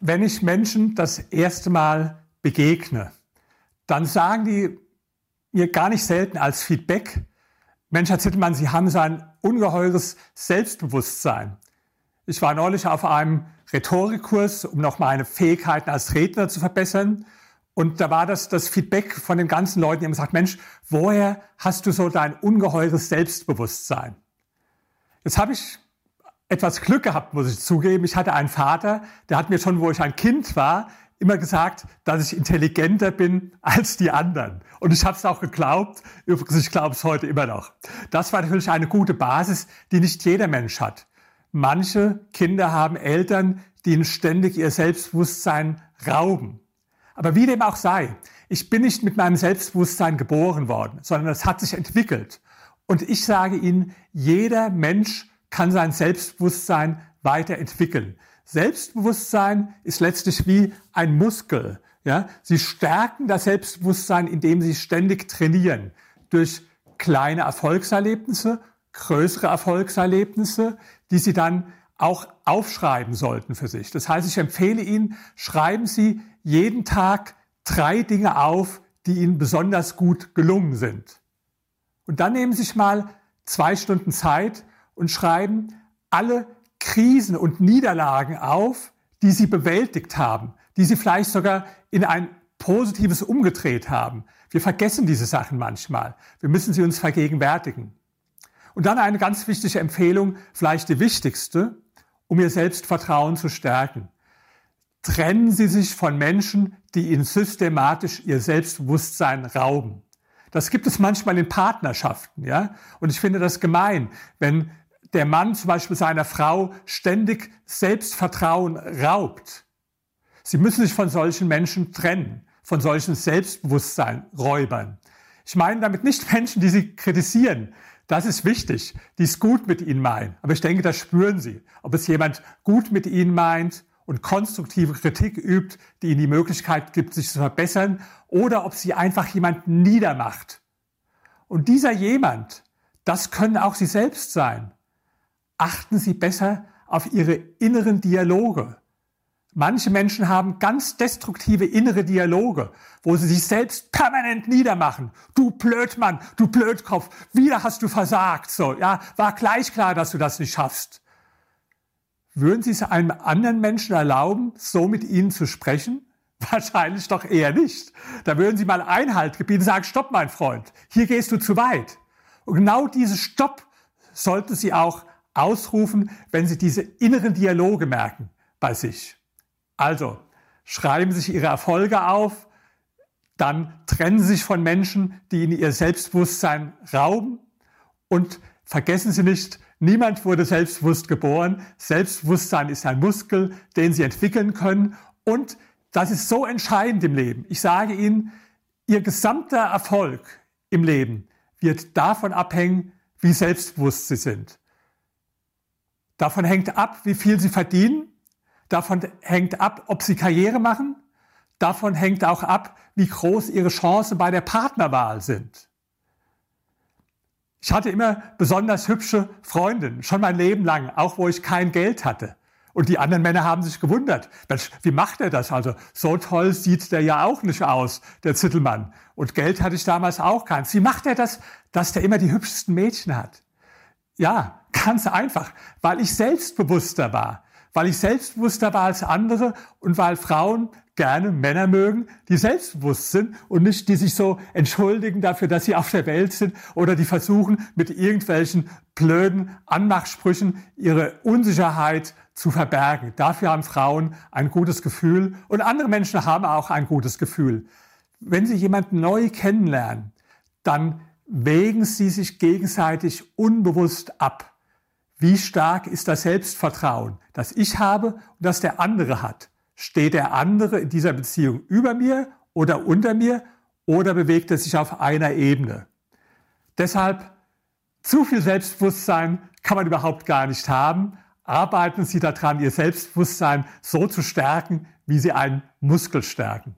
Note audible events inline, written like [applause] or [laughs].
wenn ich Menschen das erste Mal begegne, dann sagen die mir gar nicht selten als Feedback, Mensch, Herr Zittelmann, Sie haben so ein ungeheures Selbstbewusstsein. Ich war neulich auf einem Rhetorikkurs, um noch meine Fähigkeiten als Redner zu verbessern. Und da war das das Feedback von den ganzen Leuten, die haben gesagt, Mensch, woher hast du so dein ungeheures Selbstbewusstsein? Jetzt habe ich etwas Glück gehabt, muss ich zugeben. Ich hatte einen Vater, der hat mir schon, wo ich ein Kind war, immer gesagt, dass ich intelligenter bin als die anderen. Und ich habe es auch geglaubt. Übrigens, ich glaube es heute immer noch. Das war natürlich eine gute Basis, die nicht jeder Mensch hat. Manche Kinder haben Eltern, die ihnen ständig ihr Selbstbewusstsein rauben. Aber wie dem auch sei, ich bin nicht mit meinem Selbstbewusstsein geboren worden, sondern es hat sich entwickelt. Und ich sage Ihnen, jeder Mensch kann sein Selbstbewusstsein weiterentwickeln. Selbstbewusstsein ist letztlich wie ein Muskel. Ja? Sie stärken das Selbstbewusstsein, indem Sie ständig trainieren. Durch kleine Erfolgserlebnisse, größere Erfolgserlebnisse, die Sie dann auch aufschreiben sollten für sich. Das heißt, ich empfehle Ihnen, schreiben Sie jeden Tag drei Dinge auf, die Ihnen besonders gut gelungen sind. Und dann nehmen Sie sich mal zwei Stunden Zeit und schreiben alle Krisen und Niederlagen auf, die Sie bewältigt haben, die Sie vielleicht sogar in ein Positives umgedreht haben. Wir vergessen diese Sachen manchmal. Wir müssen sie uns vergegenwärtigen. Und dann eine ganz wichtige Empfehlung, vielleicht die wichtigste, um Ihr Selbstvertrauen zu stärken. Trennen Sie sich von Menschen, die Ihnen systematisch Ihr Selbstbewusstsein rauben. Das gibt es manchmal in Partnerschaften, ja. Und ich finde das gemein, wenn der Mann zum Beispiel seiner Frau ständig Selbstvertrauen raubt. Sie müssen sich von solchen Menschen trennen, von solchen Selbstbewusstseinräubern. Ich meine damit nicht [laughs] Menschen, die sie kritisieren. Das ist wichtig, die es gut mit ihnen meinen. Aber ich denke, das spüren sie. Ob es jemand gut mit ihnen meint und konstruktive Kritik übt, die ihnen die Möglichkeit gibt, sich zu verbessern, oder ob sie einfach jemanden niedermacht. Und dieser jemand, das können auch sie selbst sein achten Sie besser auf Ihre inneren Dialoge. Manche Menschen haben ganz destruktive innere Dialoge, wo sie sich selbst permanent niedermachen. Du Blödmann, du Blödkopf, wieder hast du versagt. So, ja, war gleich klar, dass du das nicht schaffst. Würden Sie es einem anderen Menschen erlauben, so mit Ihnen zu sprechen? [laughs] Wahrscheinlich doch eher nicht. Da würden Sie mal Einhalt gebieten, sagen, stopp, mein Freund, hier gehst du zu weit. Und genau dieses Stopp sollten Sie auch ausrufen, wenn Sie diese inneren Dialoge merken bei sich. Also, schreiben Sie sich Ihre Erfolge auf, dann trennen Sie sich von Menschen, die Ihnen Ihr Selbstbewusstsein rauben und vergessen Sie nicht, niemand wurde selbstbewusst geboren. Selbstbewusstsein ist ein Muskel, den Sie entwickeln können und das ist so entscheidend im Leben. Ich sage Ihnen, Ihr gesamter Erfolg im Leben wird davon abhängen, wie selbstbewusst Sie sind. Davon hängt ab, wie viel sie verdienen. Davon hängt ab, ob sie Karriere machen. Davon hängt auch ab, wie groß ihre Chancen bei der Partnerwahl sind. Ich hatte immer besonders hübsche Freundinnen, schon mein Leben lang, auch wo ich kein Geld hatte. Und die anderen Männer haben sich gewundert. Mensch, wie macht er das? Also so toll sieht der ja auch nicht aus, der Zittelmann. Und Geld hatte ich damals auch keins. Wie macht er das, dass der immer die hübschesten Mädchen hat? Ja, ganz einfach, weil ich selbstbewusster war, weil ich selbstbewusster war als andere und weil Frauen gerne Männer mögen, die selbstbewusst sind und nicht die sich so entschuldigen dafür, dass sie auf der Welt sind oder die versuchen mit irgendwelchen blöden Anmachsprüchen ihre Unsicherheit zu verbergen. Dafür haben Frauen ein gutes Gefühl und andere Menschen haben auch ein gutes Gefühl. Wenn sie jemanden neu kennenlernen, dann wägen sie sich gegenseitig unbewusst ab. Wie stark ist das Selbstvertrauen, das ich habe und das der andere hat? Steht der andere in dieser Beziehung über mir oder unter mir oder bewegt er sich auf einer Ebene? Deshalb zu viel Selbstbewusstsein kann man überhaupt gar nicht haben. Arbeiten Sie daran, Ihr Selbstbewusstsein so zu stärken, wie Sie einen Muskel stärken.